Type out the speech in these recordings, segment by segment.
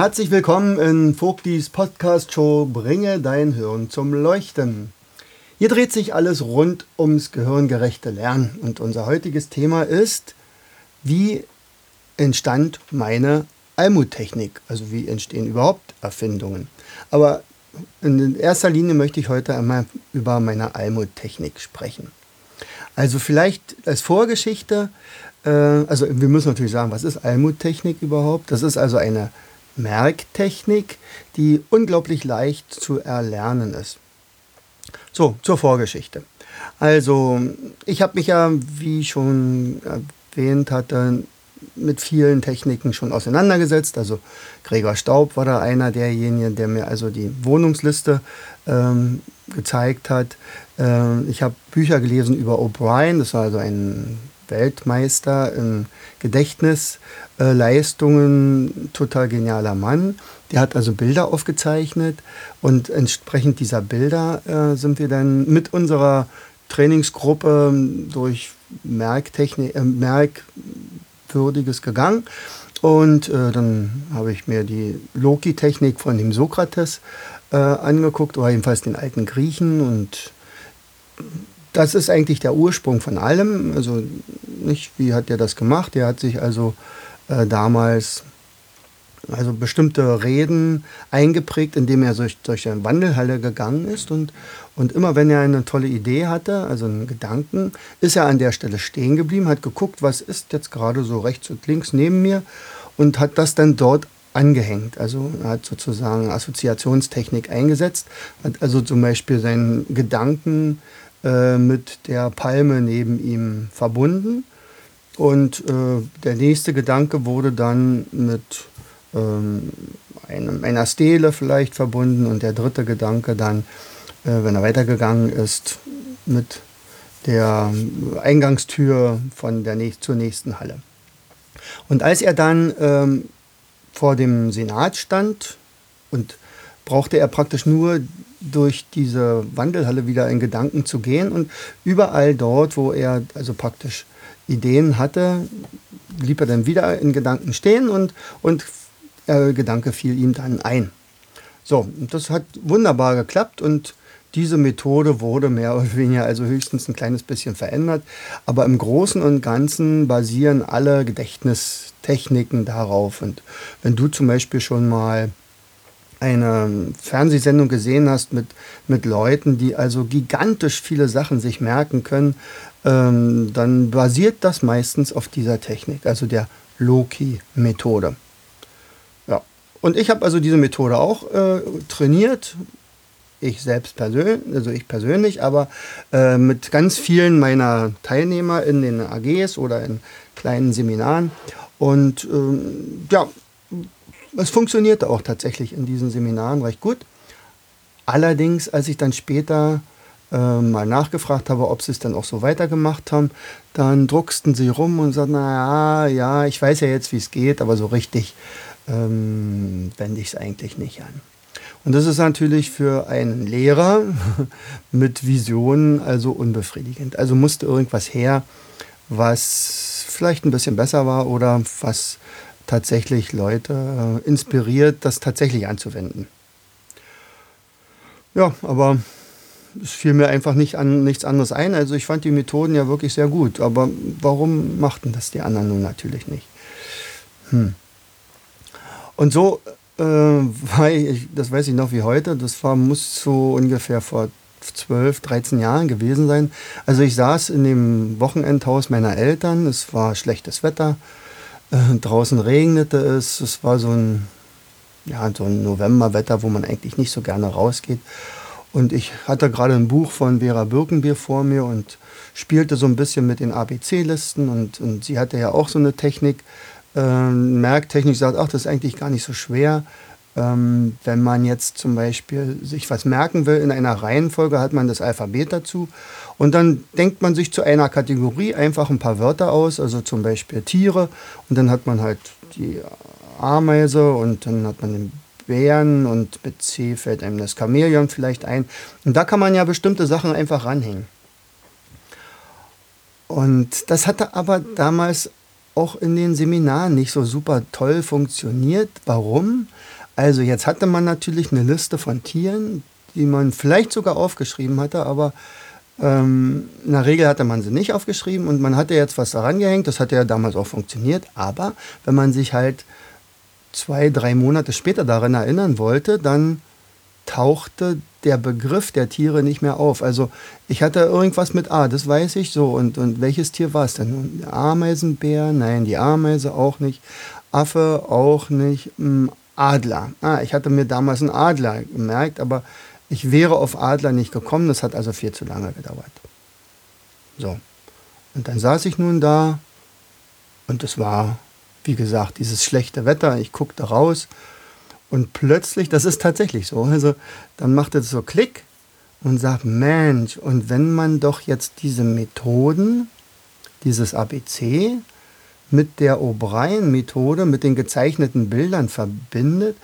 Herzlich willkommen in Vogtis Podcast Show Bringe dein Hirn zum Leuchten. Hier dreht sich alles rund ums gehirngerechte Lernen und unser heutiges Thema ist, wie entstand meine Almuttechnik, also wie entstehen überhaupt Erfindungen. Aber in erster Linie möchte ich heute einmal über meine Almuttechnik sprechen. Also vielleicht als Vorgeschichte, äh, also wir müssen natürlich sagen, was ist Almuttechnik überhaupt? Das ist also eine Merktechnik, die unglaublich leicht zu erlernen ist. So, zur Vorgeschichte. Also, ich habe mich ja, wie schon erwähnt hatte, mit vielen Techniken schon auseinandergesetzt. Also Gregor Staub war da einer derjenigen, der mir also die Wohnungsliste ähm, gezeigt hat. Ähm, ich habe Bücher gelesen über O'Brien, das war also ein Weltmeister in Gedächtnisleistungen, total genialer Mann. Der hat also Bilder aufgezeichnet und entsprechend dieser Bilder äh, sind wir dann mit unserer Trainingsgruppe durch Merktechnik, äh, Merkwürdiges gegangen. Und äh, dann habe ich mir die Loki-Technik von dem Sokrates äh, angeguckt, oder jedenfalls den alten Griechen und das ist eigentlich der Ursprung von allem. Also nicht, wie hat er das gemacht? Er hat sich also äh, damals also bestimmte Reden eingeprägt, indem er durch, durch eine Wandelhalle gegangen ist. Und, und immer wenn er eine tolle Idee hatte, also einen Gedanken, ist er an der Stelle stehen geblieben, hat geguckt, was ist jetzt gerade so rechts und links neben mir und hat das dann dort angehängt. Also er hat sozusagen Assoziationstechnik eingesetzt, hat also zum Beispiel seinen Gedanken äh, mit der Palme neben ihm verbunden. Und äh, der nächste Gedanke wurde dann mit ähm, einem, einer Stele vielleicht verbunden und der dritte Gedanke dann, äh, wenn er weitergegangen ist, mit der Eingangstür von der nächst, zur nächsten Halle. Und als er dann ähm, vor dem Senat stand und brauchte er praktisch nur durch diese Wandelhalle wieder in Gedanken zu gehen und überall dort, wo er also praktisch Ideen hatte, blieb er dann wieder in Gedanken stehen und, und der Gedanke fiel ihm dann ein. So, das hat wunderbar geklappt und diese Methode wurde mehr oder weniger, also höchstens ein kleines bisschen verändert. Aber im Großen und Ganzen basieren alle Gedächtnistechniken darauf. Und wenn du zum Beispiel schon mal eine Fernsehsendung gesehen hast mit, mit Leuten, die also gigantisch viele Sachen sich merken können, ähm, dann basiert das meistens auf dieser Technik, also der Loki-Methode. Ja. Und ich habe also diese Methode auch äh, trainiert. Ich selbst persönlich, also ich persönlich, aber äh, mit ganz vielen meiner Teilnehmer in den AGs oder in kleinen Seminaren. Und ähm, ja, es funktionierte auch tatsächlich in diesen Seminaren recht gut. Allerdings, als ich dann später äh, mal nachgefragt habe, ob sie es dann auch so weitergemacht haben, dann drucksten sie rum und sagten, naja, ja, ich weiß ja jetzt, wie es geht, aber so richtig ähm, wende ich es eigentlich nicht an. Und das ist natürlich für einen Lehrer mit Visionen also unbefriedigend. Also musste irgendwas her, was vielleicht ein bisschen besser war oder was tatsächlich Leute äh, inspiriert, das tatsächlich anzuwenden. Ja, aber es fiel mir einfach nicht an nichts anderes ein. Also ich fand die Methoden ja wirklich sehr gut. Aber warum machten das die anderen nun natürlich nicht? Hm. Und so äh, war ich, das weiß ich noch wie heute, das war, muss so ungefähr vor 12, 13 Jahren gewesen sein. Also ich saß in dem Wochenendhaus meiner Eltern, es war schlechtes Wetter, äh, draußen regnete es. Es war so ein, ja, so ein Novemberwetter, wo man eigentlich nicht so gerne rausgeht. Und ich hatte gerade ein Buch von Vera Birkenbier vor mir und spielte so ein bisschen mit den ABC-Listen. Und, und sie hatte ja auch so eine Technik äh, merktechnisch sagt, ach, das ist eigentlich gar nicht so schwer. Ähm, wenn man jetzt zum Beispiel sich was merken will in einer Reihenfolge, hat man das Alphabet dazu. Und dann denkt man sich zu einer Kategorie einfach ein paar Wörter aus, also zum Beispiel Tiere. Und dann hat man halt die Ameise und dann hat man den Bären und mit C fällt einem das Chamäleon vielleicht ein. Und da kann man ja bestimmte Sachen einfach ranhängen. Und das hatte aber damals auch in den Seminaren nicht so super toll funktioniert. Warum? Also jetzt hatte man natürlich eine Liste von Tieren, die man vielleicht sogar aufgeschrieben hatte, aber ähm, in der Regel hatte man sie nicht aufgeschrieben und man hatte jetzt was daran gehängt. Das hatte ja damals auch funktioniert. Aber wenn man sich halt zwei, drei Monate später daran erinnern wollte, dann tauchte der Begriff der Tiere nicht mehr auf. Also ich hatte irgendwas mit A, das weiß ich so. Und, und welches Tier war es denn? Ameisenbär? Nein, die Ameise auch nicht. Affe auch nicht. Adler. Ah, ich hatte mir damals einen Adler gemerkt, aber ich wäre auf Adler nicht gekommen. Das hat also viel zu lange gedauert. So. Und dann saß ich nun da und es war, wie gesagt, dieses schlechte Wetter. Ich guckte raus und plötzlich, das ist tatsächlich so, also dann macht es so Klick und sagt, Mensch, und wenn man doch jetzt diese Methoden, dieses ABC, mit der O'Brien-Methode, mit den gezeichneten Bildern verbindet,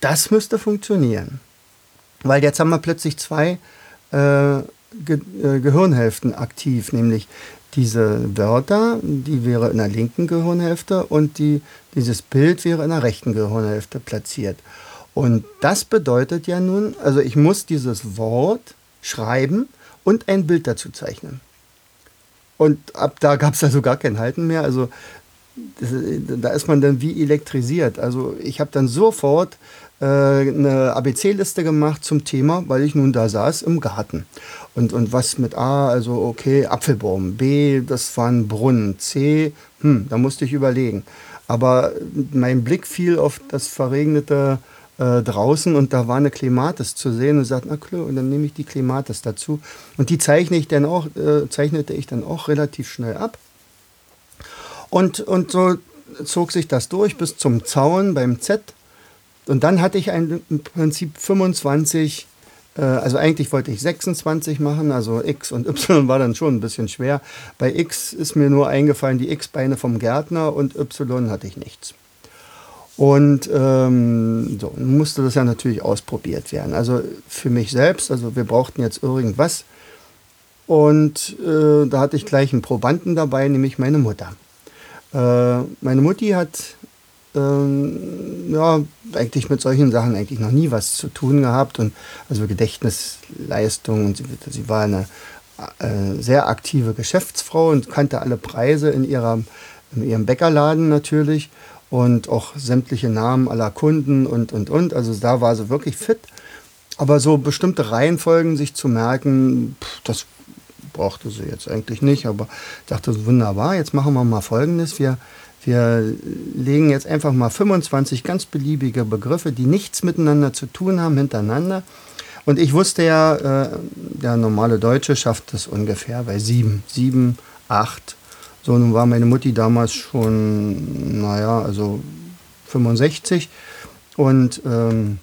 das müsste funktionieren. Weil jetzt haben wir plötzlich zwei äh, Ge äh, Gehirnhälften aktiv, nämlich diese Wörter, die wäre in der linken Gehirnhälfte und die, dieses Bild wäre in der rechten Gehirnhälfte platziert. Und das bedeutet ja nun, also ich muss dieses Wort schreiben und ein Bild dazu zeichnen. Und ab da gab es also gar kein Halten mehr. Also das, da ist man dann wie elektrisiert. Also ich habe dann sofort äh, eine ABC-Liste gemacht zum Thema, weil ich nun da saß im Garten. Und, und was mit A, also okay, Apfelbaum, B, das war ein Brunnen, C, hm, da musste ich überlegen. Aber mein Blick fiel auf das verregnete äh, draußen und da war eine Klimatis zu sehen und sagte, na klar, und dann nehme ich die Klimatis dazu. Und die zeichne ich dann auch, äh, zeichnete ich dann auch relativ schnell ab. Und, und so zog sich das durch bis zum Zaun beim Z. Und dann hatte ich ein, im Prinzip 25, äh, also eigentlich wollte ich 26 machen, also X und Y war dann schon ein bisschen schwer. Bei X ist mir nur eingefallen die X-Beine vom Gärtner und Y hatte ich nichts. Und ähm, so musste das ja natürlich ausprobiert werden. Also für mich selbst, also wir brauchten jetzt irgendwas. Und äh, da hatte ich gleich einen Probanden dabei, nämlich meine Mutter. Äh, meine Mutti hat ähm, ja, eigentlich mit solchen Sachen eigentlich noch nie was zu tun gehabt und also Gedächtnisleistung und sie, sie war eine äh, sehr aktive Geschäftsfrau und kannte alle Preise in, ihrer, in ihrem Bäckerladen natürlich und auch sämtliche Namen aller Kunden und und und. Also da war sie wirklich fit. Aber so bestimmte Reihenfolgen sich zu merken, pff, das brauchte sie jetzt eigentlich nicht, aber ich dachte, wunderbar, jetzt machen wir mal Folgendes. Wir, wir legen jetzt einfach mal 25 ganz beliebige Begriffe, die nichts miteinander zu tun haben, hintereinander. Und ich wusste ja, äh, der normale Deutsche schafft das ungefähr bei sieben, sieben, acht. So, nun war meine Mutti damals schon, naja, also 65. Und ähm,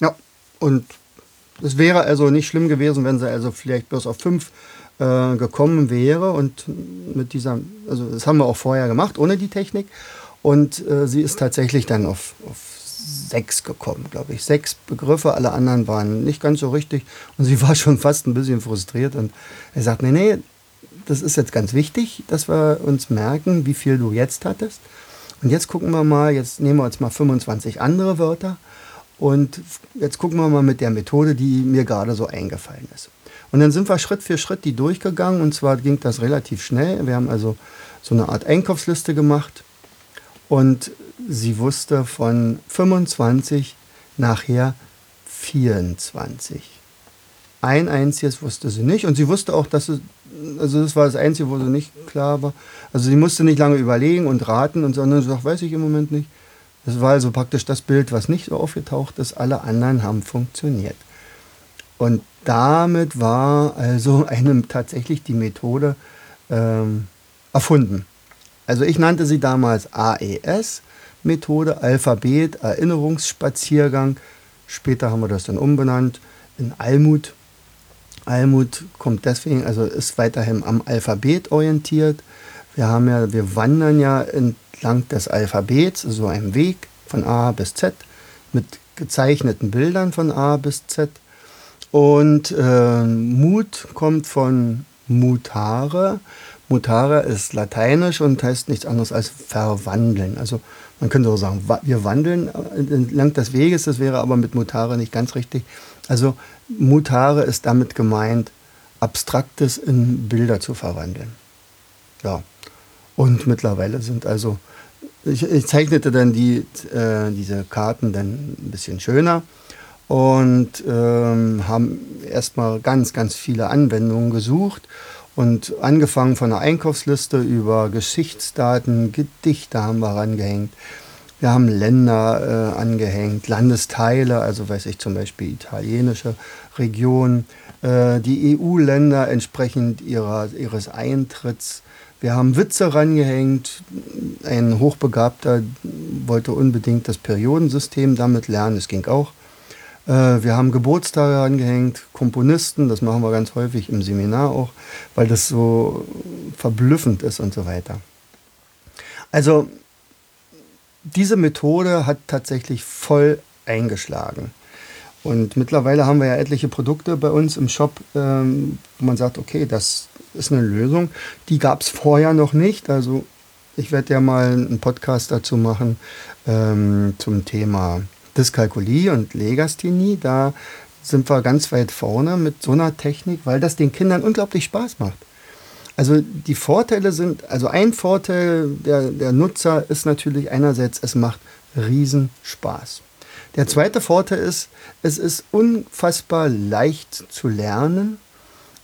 ja, und es wäre also nicht schlimm gewesen, wenn sie also vielleicht bloß auf fünf äh, gekommen wäre. Und mit dieser, also das haben wir auch vorher gemacht, ohne die Technik. Und äh, sie ist tatsächlich dann auf, auf sechs gekommen, glaube ich. Sechs Begriffe, alle anderen waren nicht ganz so richtig. Und sie war schon fast ein bisschen frustriert. Und er sagt, nee, nee, das ist jetzt ganz wichtig, dass wir uns merken, wie viel du jetzt hattest. Und jetzt gucken wir mal, jetzt nehmen wir uns mal 25 andere Wörter und jetzt gucken wir mal mit der Methode, die mir gerade so eingefallen ist. Und dann sind wir Schritt für Schritt die durchgegangen und zwar ging das relativ schnell. Wir haben also so eine Art Einkaufsliste gemacht und sie wusste von 25 nachher 24. Ein einziges wusste sie nicht und sie wusste auch, dass sie, also das war das Einzige, wo sie nicht klar war. Also sie musste nicht lange überlegen und raten und sondern sie sagt, weiß ich im Moment nicht. Das war also praktisch das Bild, was nicht so aufgetaucht ist. Alle anderen haben funktioniert. Und damit war also eine, tatsächlich die Methode ähm, erfunden. Also ich nannte sie damals AES-Methode, Alphabet, Erinnerungsspaziergang. Später haben wir das dann umbenannt in Almut. Almut kommt deswegen, also ist weiterhin am Alphabet orientiert. Wir haben ja, wir wandern ja entlang des Alphabets, so einem Weg von A bis Z mit gezeichneten Bildern von A bis Z. Und äh, Mut kommt von mutare. Mutare ist lateinisch und heißt nichts anderes als verwandeln. Also man könnte auch sagen, wir wandeln entlang des Weges, das wäre aber mit mutare nicht ganz richtig. Also mutare ist damit gemeint, Abstraktes in Bilder zu verwandeln. Ja. Und mittlerweile sind also, ich, ich zeichnete dann die, äh, diese Karten dann ein bisschen schöner und ähm, haben erstmal ganz, ganz viele Anwendungen gesucht und angefangen von der Einkaufsliste über Geschichtsdaten, Gedichte haben wir rangehängt. Wir haben Länder äh, angehängt, Landesteile, also weiß ich zum Beispiel italienische Regionen, äh, die EU-Länder entsprechend ihrer, ihres Eintritts. Wir haben Witze rangehängt. Ein Hochbegabter wollte unbedingt das Periodensystem damit lernen, das ging auch. Äh, wir haben Geburtstage angehängt, Komponisten, das machen wir ganz häufig im Seminar auch, weil das so verblüffend ist und so weiter. Also diese Methode hat tatsächlich voll eingeschlagen. Und mittlerweile haben wir ja etliche Produkte bei uns im Shop, ähm, wo man sagt, okay, das ist eine Lösung. Die gab es vorher noch nicht. Also ich werde ja mal einen Podcast dazu machen ähm, zum Thema Dyskalkulie und Legasthenie, da sind wir ganz weit vorne mit so einer Technik, weil das den Kindern unglaublich Spaß macht. Also die Vorteile sind, also ein Vorteil der, der Nutzer ist natürlich einerseits, es macht riesen Spaß. Der zweite Vorteil ist, es ist unfassbar leicht zu lernen.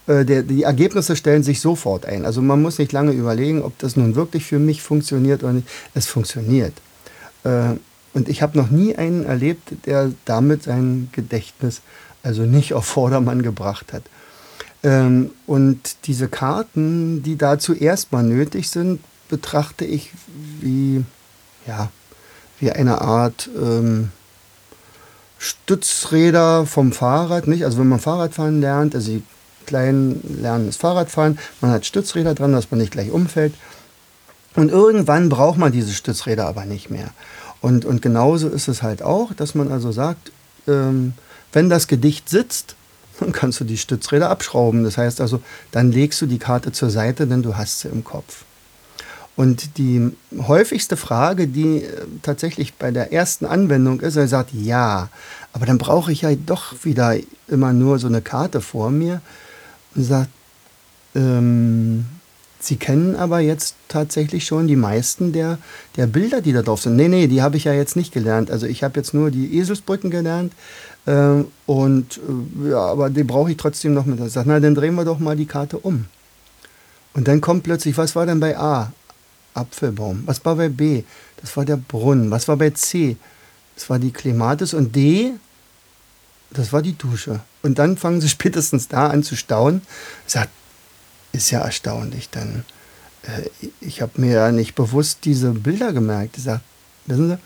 Äh, die Ergebnisse stellen sich sofort ein. Also man muss nicht lange überlegen, ob das nun wirklich für mich funktioniert oder nicht. Es funktioniert. Äh, und ich habe noch nie einen erlebt, der damit sein Gedächtnis also nicht auf Vordermann gebracht hat. Ähm, und diese Karten, die dazu erstmal nötig sind, betrachte ich wie, ja, wie eine Art ähm, Stützräder vom Fahrrad, nicht? Also wenn man Fahrradfahren lernt, also die Kleinen lernen das Fahrradfahren, man hat Stützräder dran, dass man nicht gleich umfällt. Und irgendwann braucht man diese Stützräder aber nicht mehr. Und, und genauso ist es halt auch, dass man also sagt, ähm, wenn das Gedicht sitzt, dann kannst du die Stützräder abschrauben. Das heißt also, dann legst du die Karte zur Seite, denn du hast sie im Kopf. Und die häufigste Frage, die äh, tatsächlich bei der ersten Anwendung ist, er sagt, ja, aber dann brauche ich ja doch wieder immer nur so eine Karte vor mir und sagt, ähm, Sie kennen aber jetzt tatsächlich schon die meisten der, der Bilder, die da drauf sind. Nee, nee, die habe ich ja jetzt nicht gelernt. Also ich habe jetzt nur die Eselsbrücken gelernt. Äh, und äh, ja, aber die brauche ich trotzdem noch mit. Ich sage, na, dann drehen wir doch mal die Karte um. Und dann kommt plötzlich, was war denn bei A? Apfelbaum. Was war bei B? Das war der Brunnen. Was war bei C? Das war die Klematis. Und D? Das war die Dusche. Und dann fangen sie spätestens da an zu staunen. Sagt, ist ja erstaunlich. Dann, äh, ich habe mir ja nicht bewusst diese Bilder gemerkt. Ich sage, wissen Sie,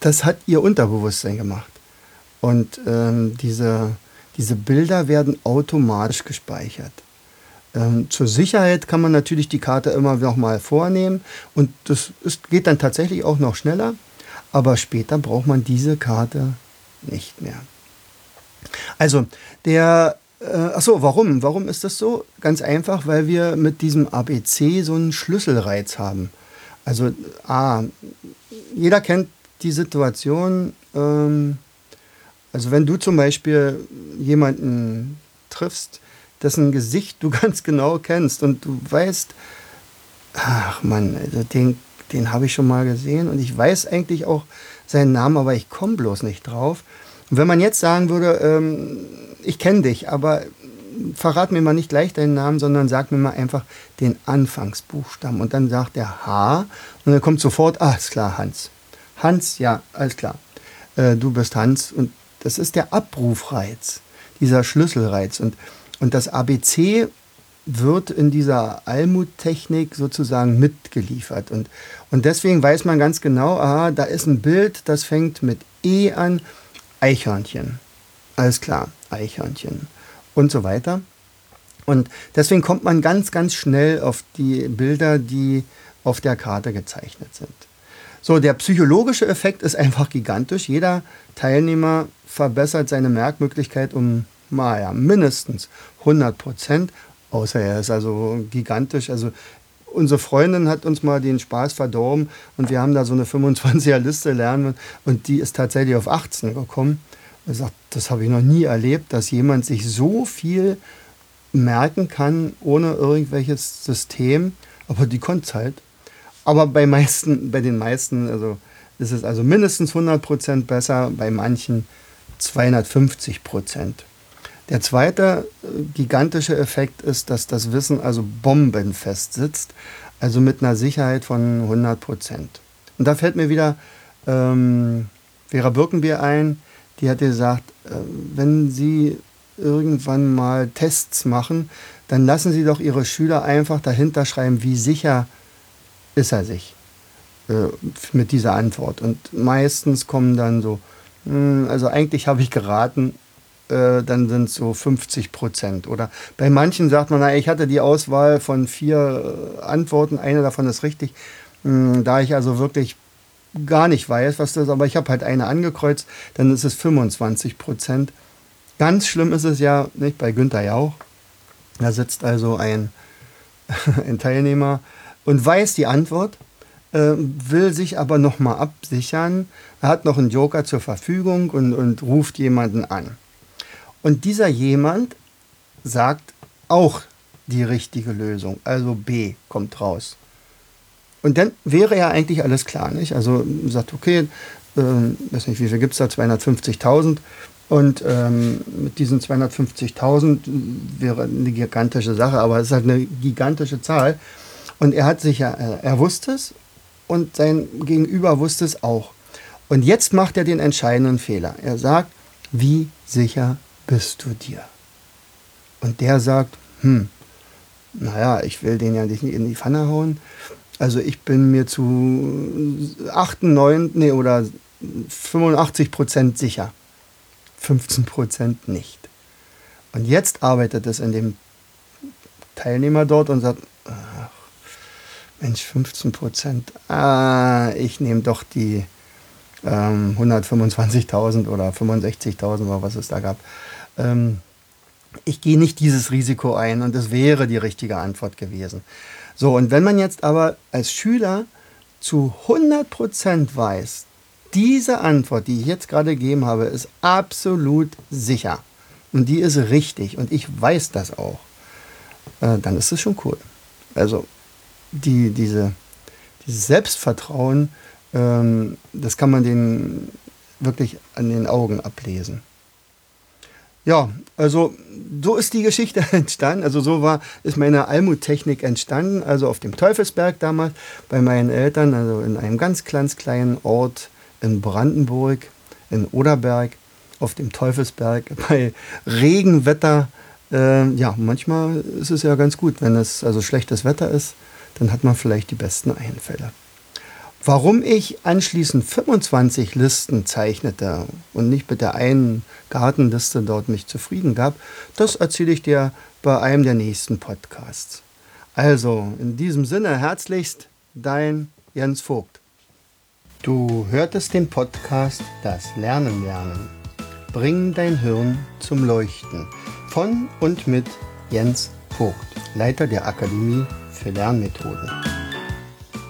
das hat Ihr Unterbewusstsein gemacht. Und ähm, diese, diese Bilder werden automatisch gespeichert. Ähm, zur Sicherheit kann man natürlich die Karte immer noch mal vornehmen und das ist, geht dann tatsächlich auch noch schneller, aber später braucht man diese Karte nicht mehr. Also der äh, achso, warum? Warum ist das so? Ganz einfach, weil wir mit diesem ABC so einen Schlüsselreiz haben. Also A, jeder kennt die Situation, ähm, also wenn du zum Beispiel jemanden triffst, dessen Gesicht du ganz genau kennst und du weißt, ach Mann, also den, den habe ich schon mal gesehen und ich weiß eigentlich auch seinen Namen, aber ich komme bloß nicht drauf. Und wenn man jetzt sagen würde, ähm, ich kenne dich, aber verrat mir mal nicht gleich deinen Namen, sondern sag mir mal einfach den Anfangsbuchstaben. Und dann sagt er H und dann kommt sofort, ah, ist klar, Hans. Hans, ja, alles klar. Äh, du bist Hans. Und das ist der Abrufreiz, dieser Schlüsselreiz. Und, und das ABC wird in dieser Almuttechnik sozusagen mitgeliefert. Und, und deswegen weiß man ganz genau, aha, da ist ein Bild, das fängt mit E an, Eichhörnchen. Alles klar, Eichhörnchen. Und so weiter. Und deswegen kommt man ganz, ganz schnell auf die Bilder, die auf der Karte gezeichnet sind. So, der psychologische Effekt ist einfach gigantisch. Jeder Teilnehmer verbessert seine Merkmöglichkeit um naja, mindestens 100 Prozent. Außer er ist also gigantisch. Also unsere Freundin hat uns mal den Spaß verdorben und wir haben da so eine 25er Liste lernen und die ist tatsächlich auf 18 gekommen. Er sagt, das habe ich noch nie erlebt, dass jemand sich so viel merken kann ohne irgendwelches System, aber die konnte es halt. Aber bei, meisten, bei den meisten also ist es also mindestens 100% besser, bei manchen 250 Prozent. Der zweite äh, gigantische Effekt ist, dass das Wissen also bombenfest sitzt, also mit einer Sicherheit von 100 Prozent. Und da fällt mir wieder ähm, Vera Birkenbier ein, die hat gesagt, äh, wenn Sie irgendwann mal Tests machen, dann lassen Sie doch Ihre Schüler einfach dahinter schreiben, wie sicher ist er sich äh, mit dieser Antwort. Und meistens kommen dann so, hm, also eigentlich habe ich geraten, äh, dann sind es so 50 Prozent. Oder bei manchen sagt man, na, ich hatte die Auswahl von vier äh, Antworten, eine davon ist richtig. Mh, hm, da ich also wirklich gar nicht weiß, was das ist, aber ich habe halt eine angekreuzt, dann ist es 25 Prozent. Ganz schlimm ist es ja nicht bei Günther Jauch. Da sitzt also ein, ein Teilnehmer und weiß die Antwort, äh, will sich aber nochmal absichern. Er hat noch einen Joker zur Verfügung und, und ruft jemanden an. Und dieser jemand sagt auch die richtige Lösung, also B kommt raus. Und dann wäre ja eigentlich alles klar, nicht? Also sagt, okay, äh, weiß nicht, wie viel gibt es da, 250.000. Und ähm, mit diesen 250.000 wäre eine gigantische Sache, aber es ist halt eine gigantische Zahl. Und er hat sich ja, äh, er wusste es und sein Gegenüber wusste es auch. Und jetzt macht er den entscheidenden Fehler. Er sagt, wie sicher bist du dir? Und der sagt, hm, naja, ich will den ja nicht in die Pfanne hauen. Also ich bin mir zu 98 nee, oder 85 Prozent sicher. 15 Prozent nicht. Und jetzt arbeitet es in dem Teilnehmer dort und sagt, ach, Mensch, 15 Prozent, ah, ich nehme doch die ähm, 125.000 oder 65.000 oder was es da gab. Ähm, ich gehe nicht dieses Risiko ein und es wäre die richtige Antwort gewesen. So, und wenn man jetzt aber als Schüler zu 100 Prozent weiß, diese Antwort, die ich jetzt gerade gegeben habe, ist absolut sicher. Und die ist richtig. Und ich weiß das auch. Äh, dann ist es schon cool. Also die, diese, dieses Selbstvertrauen, ähm, das kann man den wirklich an den Augen ablesen. Ja, also so ist die Geschichte entstanden. Also so war, ist meine Almuttechnik entstanden. Also auf dem Teufelsberg damals bei meinen Eltern, also in einem ganz, ganz kleinen Ort in Brandenburg, in Oderberg, auf dem Teufelsberg, bei Regenwetter. Äh, ja, manchmal ist es ja ganz gut, wenn es also schlechtes Wetter ist, dann hat man vielleicht die besten Einfälle. Warum ich anschließend 25 Listen zeichnete und nicht mit der einen Gartenliste dort mich zufrieden gab, das erzähle ich dir bei einem der nächsten Podcasts. Also, in diesem Sinne herzlichst dein Jens Vogt. Du hörtest den Podcast Das Lernen lernen. Bring dein Hirn zum Leuchten von und mit Jens Vogt, Leiter der Akademie für Lernmethoden.